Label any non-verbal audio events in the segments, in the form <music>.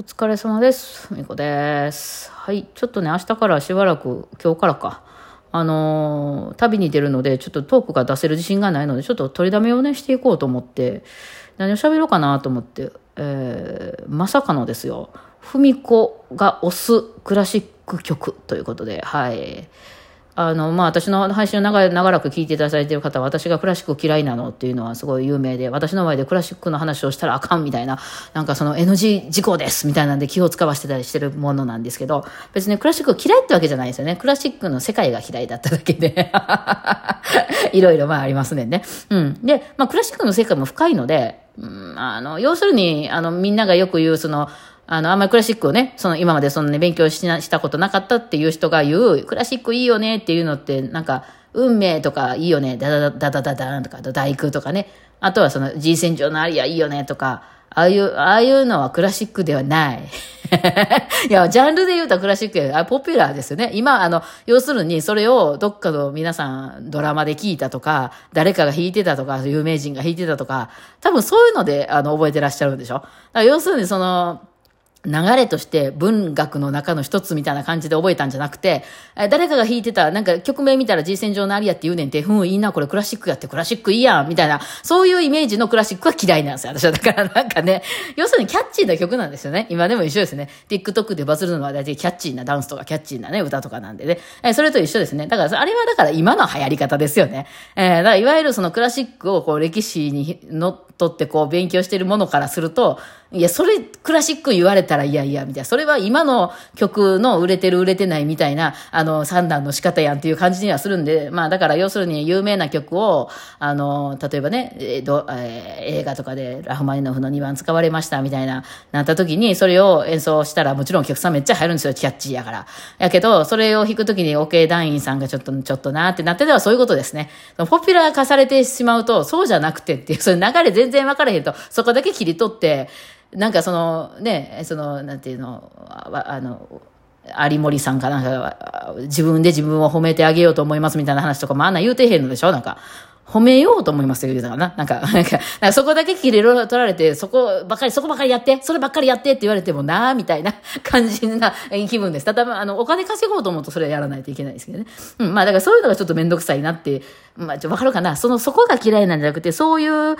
お疲れ様です。ふみこです。はい。ちょっとね、明日からしばらく、今日からか、あのー旅に出るので、ちょっとトークが出せる自信がないので、ちょっと取りだめをね、していこうと思って、何を喋ろうかなと思って、えー、まさかのですよ、ふみこが推すクラシック曲ということで、はい。あの、まあ、私の配信を長い長らく聞いていただいている方は、私がクラシック嫌いなのっていうのはすごい有名で、私の前でクラシックの話をしたらあかんみたいな、<laughs> なんかその NG 事項ですみたいなんで気を使わせてたりしてるものなんですけど、別にクラシック嫌いってわけじゃないですよね。クラシックの世界が嫌いだっただけで、<laughs> いろいろまあありますねんね。うん。で、まあ、クラシックの世界も深いので、うん、あの、要するに、あの、みんながよく言う、その、あの、あんまりクラシックをね、その今までそのね、勉強しなしたことなかったっていう人が言う、クラシックいいよねっていうのって、なんか、運命とかいいよね、ダダダダダダンとか、大工とかね。あとはその G 戦場のアリアいいよねとか、ああいう、ああいうのはクラシックではない。いや、ジャンルで言うとクラシックあポピュラーですよね。今、あの、要するにそれをどっかの皆さんドラマで聞いたとか、誰かが弾いてたとか、有名人が弾いてたとか、多分そういうので、あの、覚えてらっしゃるんでしょ。だから要するにその、流れとして文学の中の一つみたいな感じで覚えたんじゃなくて、え誰かが弾いてた、なんか曲名見たら G 戦場のアリアって言うねんって、ふん、いいな、これクラシックやって、クラシックいいやん、みたいな、そういうイメージのクラシックは嫌いなんですよ、私は。だからなんかね、要するにキャッチーな曲なんですよね。今でも一緒ですね。TikTok でバズるのは大体キャッチーなダンスとかキャッチーなね、歌とかなんでね。えそれと一緒ですね。だから、あれはだから今の流行り方ですよね。えー、だからいわゆるそのクラシックをこう歴史にのっとってこう勉強してるものからすると、いや、それクラシック言われたらいやいや、みたいな。それは今の曲の売れてる売れてないみたいな、あの、三段の仕方やんっていう感じにはするんで、まあだから要するに有名な曲を、あの、例えばね、えーどえー映画とかでラフマニノフの2番使われましたみたいな、なった時にそれを演奏したらもちろんお客さんめっちゃ入るんですよ、キャッチーやから。やけど、それを弾く時に OK 団員さんがちょっと、ちょっとなってなってではそういうことですね。ポピュラー化されてしまうと、そうじゃなくてっていう、それ流れ全全然分からへんと、そこだけ切り取って、なんかそのね、その、なんていうの、ああの、有森さんかなんか、自分で自分を褒めてあげようと思いますみたいな話とかもあんな言うてへんのでしょなんか。褒めようと思いますよ、言うたかな。<laughs> なんか、なんか、んかそこだけ切れ取られて、そこばっかり、そこばっかりやって、そればっかりやってって言われてもなーみたいな <laughs> 感じな気分です。ただ、あの、お金稼ごうと思うとそれはやらないといけないですけどね。うん、まあだからそういうのがちょっとめんどくさいなって、まあちょ、わかるかなその、そこが嫌いなんじゃなくて、そういう、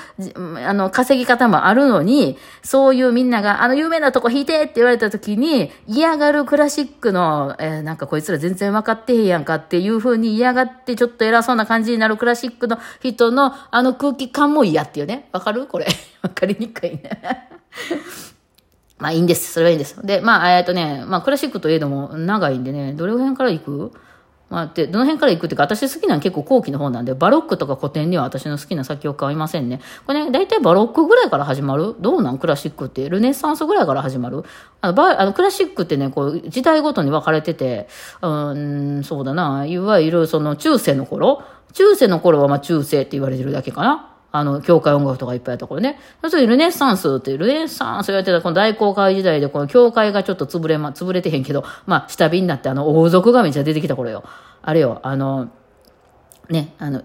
あの、稼ぎ方もあるのに、そういうみんなが、あの、有名なとこ弾いてって言われた時に、嫌がるクラシックの、えーなんかこいつら全然分かってへんやんかっていう風に嫌がって、ちょっと偉そうな感じになるクラシックの人の、あの空気感も嫌っていうね。わかる？これ。<laughs> わかりにくいね。まあいいんです。それはいいんです。で、まあ、えっとね、まあクラシックといえども長いんでね、どれ辺から行く？まあ、で、どの辺から行くっていうか、私好きなのは結構後期の方なんで、バロックとか古典には私の好きな作曲家はいませんね。これね、大体バロックぐらいから始まる？どうなん？クラシックって。ルネッサンスぐらいから始まる？あの、バあのクラシックってね、こう、時代ごとに分かれてて、うん、そうだな、いわゆるその中世の頃？中世の頃はまあ中世って言われてるだけかな。あの、教会音楽とかいっぱいあった頃ね。それルネッサンスっていう、ルネッサンスをやってたこの大航海時代で、この教会がちょっと潰れま、潰れてへんけど、まあ、下火になって、あの、王族がめっちゃ出てきた頃よ。あれよ、あの、ね、あの、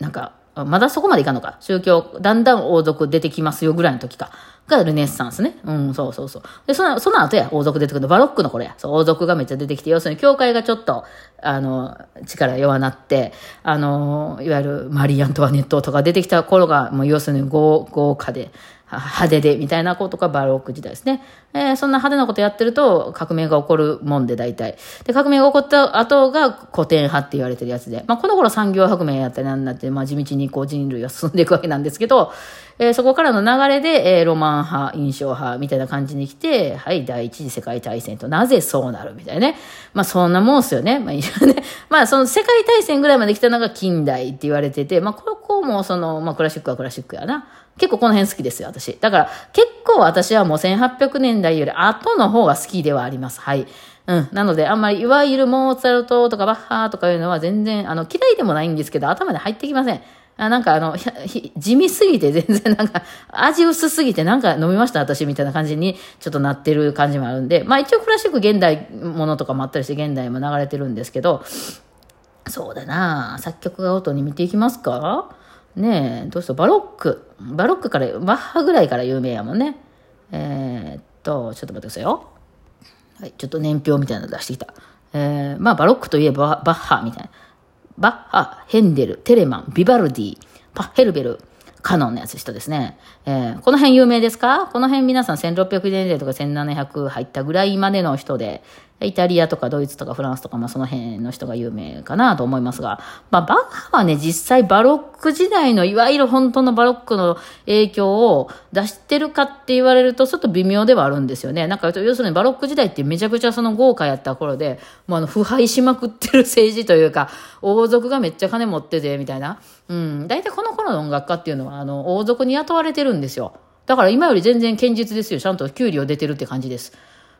なんか、まだそこまでいかんのか。宗教、だんだん王族出てきますよぐらいの時か。がルネッサンスね。うん、そうそうそう。で、その、その後や、王族出てくる。バロックのこれや。そう、王族がめっちゃ出てきて、要するに教会がちょっと、あの、力弱なって、あの、いわゆるマリー・アントワネットとか出てきた頃が、もう要するに豪豪華で、派手で、みたいなことがバロック時代ですね。えーそんな派手なことやってると、革命が起こるもんで、大体。で、革命が起こった後が古典派って言われてるやつで、まあ、この頃産業革命やったりなんだって、まあ、地道にこう人類は進んでいくわけなんですけど、えーそこからの流れで、えーロマン派、印象派みたいな感じに来て、はい、第一次世界大戦と、なぜそうなるみたいなね。まあ、そんなもんすよね。まあ、いいよね。<laughs> まあ、その世界大戦ぐらいまで来たのが近代って言われてて、まあ、ここもその、まあ、クラシックはクラシックやな。結構この辺好きですよ、私。だから、結構私はもう1800年代より後の方が好きではあります。はい。うん。なので、あんまり、いわゆるモーツァルトとかバッハとかいうのは全然、あの、嫌いでもないんですけど、頭に入ってきません。あなんかあの、地味すぎて全然なんか、味薄すぎてなんか飲みました私みたいな感じにちょっとなってる感じもあるんで、まあ一応クラシック現代ものとかもあったりして現代も流れてるんですけど、そうだな作曲が音に見ていきますか？ねえ、どうしよう、バロック。バロックから、バッハぐらいから有名やもんね。えーっと、ちょっと待ってくださいよ。はい、ちょっと年表みたいなの出してきた。えー、まあ、バロックといえばバッハみたいな。バッハ、ヘンデル、テレマン、ビバルディ、パッヘルベル、カノンのやつ人ですね。えー、この辺有名ですか？この辺皆さん1600年代とか1700入ったぐらいまでの人で、イタリアとかドイツとかフランスとか、まあその辺の人が有名かなと思いますが、まあバッハはね、実際バロック時代の、いわゆる本当のバロックの影響を出してるかって言われると、ちょっと微妙ではあるんですよね。なんか、要するにバロック時代ってめちゃくちゃその豪華やった頃で、もうあの、腐敗しまくってる政治というか、王族がめっちゃ金持ってて、みたいな。うん。大体この頃の音楽家っていうのは、あの、王族に雇われてるんですよ。だから今より全然堅実ですよ。ちゃんと給料出てるって感じです。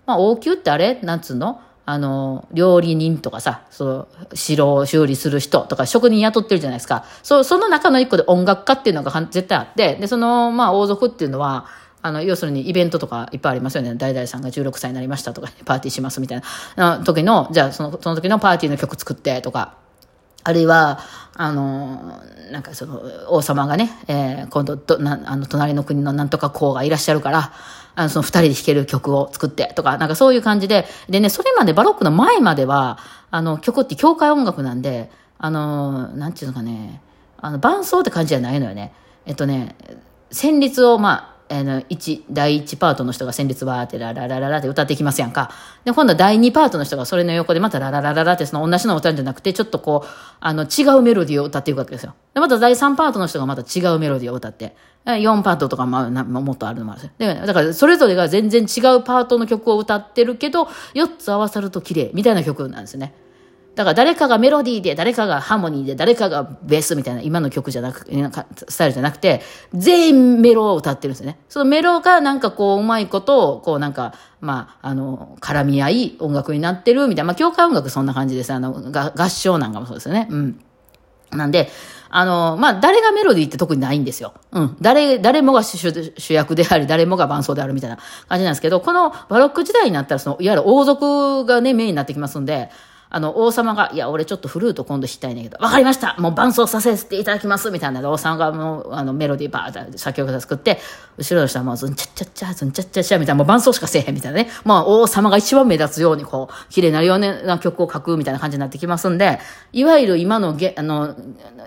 まあ、王宮ってあれ？なんつうの？あの、料理人とかさ、その、城を修理する人とか職人雇ってるじゃないですか。そその中の一個で音楽家っていうのが絶対あって、で、その、まあ、王族っていうのは、あの、要するにイベントとかいっぱいありますよね。代々さんが16歳になりましたとか、<laughs> パーティーしますみたいな時の、じゃあその、その時のパーティーの曲作ってとか、あるいは、あの、なんかその、王様がね、えー、今度ど、あの、隣の国のなんとか公がいらっしゃるから、あの、その二人で弾ける曲を作ってとか、なんかそういう感じで、でね、それまでバロックの前までは、あの、曲って教会音楽なんで、あの、なんていうのかね、あの、伴奏って感じじゃないのよね。えっとね、旋律を、まあ、あの、一、第一パートの人が旋律バーってラララララって歌っていきますやんか。で、今度は第二パートの人がそれの横でまたラララララってその同じのを歌うんじゃなくて、ちょっとこう、あの、違うメロディーを歌っていくわけですよ。で、また第三パートの人がまた違うメロディーを歌って、4パートとかも、もっとあるのもあるで、だからそれぞれが全然違うパートの曲を歌ってるけど、4つ合わさると綺麗みたいな曲なんですよね。だから誰かがメロディーで、誰かがハーモニーで、誰かがベースみたいな、今の曲じゃなく、スタイルじゃなくて、全員メロを歌ってるんですよね。そのメロがなんかこう、うまいことを、こうなんか、まあ、あの、絡み合い、音楽になってるみたいな、まあ、教会音楽そんな感じです。あの、合唱なんかもそうですよね。うん。なんで、あの、まあ、誰がメロディーって特にないんですよ。うん。誰、誰もが主主役であり、誰もが伴奏であるみたいな感じなんですけど、このバロック時代になったら、その、いわゆる王族がね、メインになってきますんで、あの、王様が、いや、俺ちょっとフルート今度弾きたいんだけど、わかりましたもう伴奏させていただきますみたいな王様がもう、あの、メロディーバーって作曲家作って、後ろの人はもう、ズンチャッチャッチャ、ズンチャッチャッチャみたいな、もう伴奏しかせえへんみたいなね。まあ、王様が一番目立つように、こう、綺麗なような曲を書くみたいな感じになってきますんで、いわゆる今のげ、あの、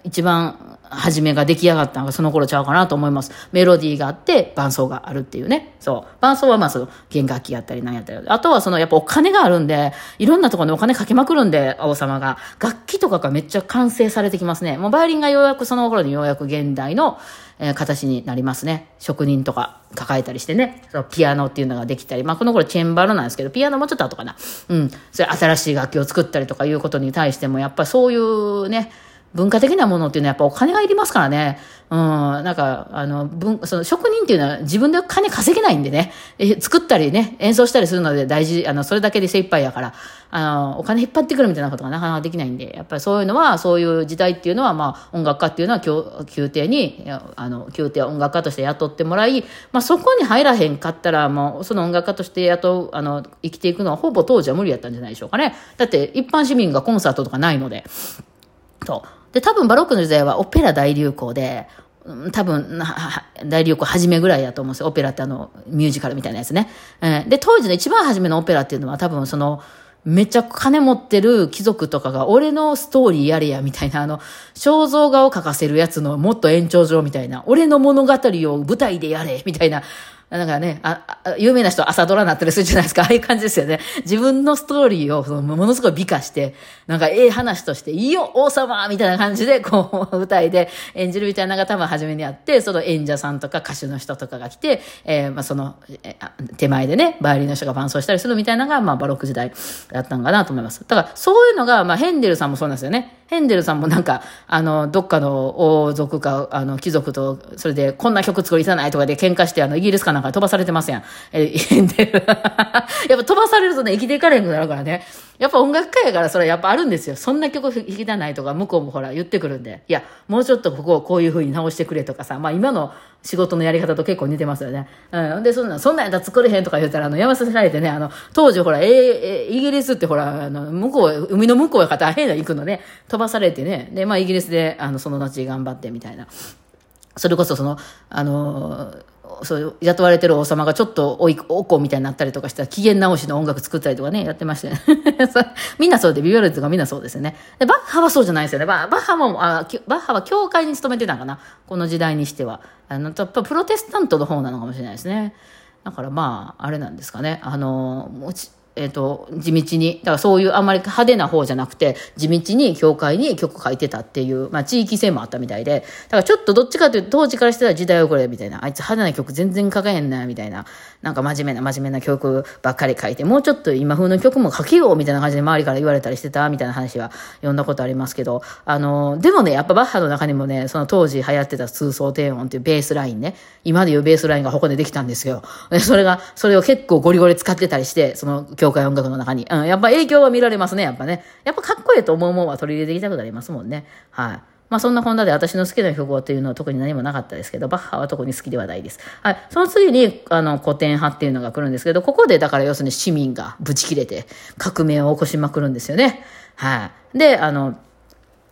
一番、初めが出来上がったのがその頃ちゃうかなと思います。メロディーがあって、伴奏があるっていうね。そう。伴奏はまあその、弦楽器やったり何やったり。あとはその、やっぱお金があるんで、いろんなところにお金かけまくるんで、王様が。楽器とかがめっちゃ完成されてきますね。もうバイオリンがようやくその頃にようやく現代の、えー、形になりますね。職人とか抱えたりしてね。そのピアノっていうのができたり。まあこの頃チェンバロなんですけど、ピアノもちょっと後かな。うん。それ新しい楽器を作ったりとかいうことに対しても、やっぱりそういうね、文化的なものっていうのはやっぱお金がいりますからね。うん、なんか、あの、文、その職人っていうのは自分で金稼げないんでね、え作ったりね、演奏したりするので大事、あの、それだけで精一杯やから、あの、お金引っ張ってくるみたいなことがなかなかできないんで、やっぱりそういうのは、そういう時代っていうのは、まあ、音楽家っていうのは、宮廷に、あの、宮廷音楽家として雇ってもらい、まあ、そこに入らへんかったら、もう、その音楽家として雇う、あの、生きていくのはほぼ当時は無理やったんじゃないでしょうかね。だって、一般市民がコンサートとかないので、と。で、多分バロックの時代はオペラ大流行で、多分、大流行初めぐらいだと思うんですよ。オペラってあの、ミュージカルみたいなやつね。えー、で、当時の一番初めのオペラっていうのは多分その、めっちゃ金持ってる貴族とかが、俺のストーリーやれや、みたいな、あの、肖像画を描かせるやつのもっと延長上みたいな、俺の物語を舞台でやれ、みたいな、なんかね、あ、あ有名な人朝ドラになったりするじゃないですか。<laughs> ああいう感じですよね。自分のストーリーをそのものすごい美化して、なんかええ話として、いいよ、王様みたいな感じで、こう、舞台で演じるみたいなのが多分初めにあって、その演者さんとか歌手の人とかが来て、えー、まあその、えー、手前でね、バイオリンの人が伴奏したりするみたいなのが、まあバロック時代だったんかなと思います。だからそういうのが、まあヘンデルさんもそうなんですよね。ヘンデルさんもなんか、あの、どっかの王族か、あの、貴族と、それで、こんな曲作りたないとかで喧嘩して、あの、イギリスかななんか飛ばされてますやん。え、ヘンデル。<laughs> やっぱ飛ばされるとね、生きていかれへんくなるからね。やっぱ音楽家やからそれやっぱあるんですよ。そんな曲弾きたないとか、向こうもほら言ってくるんで。いや、もうちょっとここをこういう風に直してくれとかさ。まあ今の仕事のやり方と結構似てますよね。うん。で、そんな、そんなんやったら作れへんとか言ったら、あの、やめさせられてね、あの、当時ほら、えー、え、イギリスってほら、あの、向こう、海の向こうやから大変な行くのね、飛ばされてね。で、まあイギリスで、あの、その後頑張ってみたいな。それこそその、あの、そう雇われてる王様がちょっとおいおこみたいになったりとかしたら機嫌直しの音楽作ったりとかね、やってまして <laughs> ね。みんなそうで、ビビオレットがみんなそうですよね。で、バッハはそうじゃないですよね。バッハも、あバッハは教会に勤めてたんかな？この時代にしては。あの、やっぱプロテスタントの方なのかもしれないですね。だからまあ、あれなんですかね。あの、もちえっ、ー、と、地道に、だからそういうあんまり派手な方じゃなくて、地道に教会に曲書いてたっていう、まあ地域性もあったみたいで、だからちょっとどっちかというと当時からしてたら時代遅れみたいな、あいつ派手な曲全然書かへんな、みたいな、なんか真面目な真面目な曲ばっかり書いて、もうちょっと今風の曲も書けようみたいな感じで周りから言われたりしてた、みたいな話は読んだことありますけど、あの、でもね、やっぱバッハの中にもね、その当時流行ってた通奏低音っていうベースラインね、今でいうベースラインがここでできたんですよ。それが、それを結構ゴリゴリ使ってたりして、その教会音楽の中に。うん、やっぱ影響は見られますね、やっぱね。やっぱかっこいいと思うもんは取り入れていきたくなりますもんね。はい。まあそんなこんなで私の好きな曲っていうのは特に何もなかったですけど、バッハは特に好きではないです。はい。その次に、あの、古典派っていうのが来るんですけど、ここでだから要するに市民がぶち切れて革命を起こしまくるんですよね。はい。で、あの、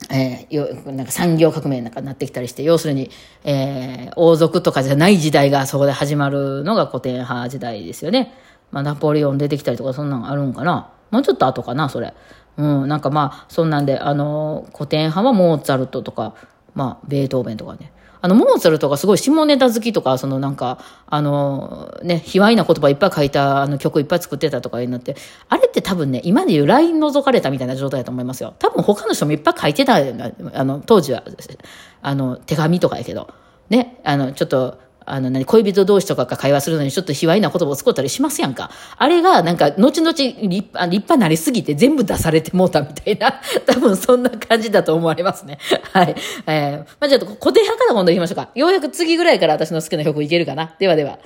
えー、よなんか産業革命なんかになってきたりして、要するに、えー、王族とかじゃない時代がそこで始まるのが古典派時代ですよね。まあ、ナポレオン出てきたりとかそんなのあるんかな。もうちょっと後かな、それ。うん、なんかまあ、そんなんで、あの、古典派はモーツァルトとか、まあ、ベートーベンとかね。あの、モーツァルトがすごい下ネタ好きとか、そのなんか、あの、ね、卑猥な言葉いっぱい書いたあの曲いっぱい作ってたとかになって、あれって多分ね、今で言う LINE 覗かれたみたいな状態だと思いますよ。多分他の人もいっぱい書いてた、あの、当時は、あの、手紙とかやけど、ね、あの、ちょっと、あの、何、恋人同士とかが会話するのにちょっと卑猥な言葉を使ったりしますやんか？あれが、なんか、後々立派、立派なりすぎて全部出されてもうたみたいな、<laughs> 多分そんな感じだと思われますね。<laughs> はい。えー、まあ、じゃあ、固定派から今度言いましょうか。ようやく次ぐらいから私の好きな曲いけるかな。ではでは。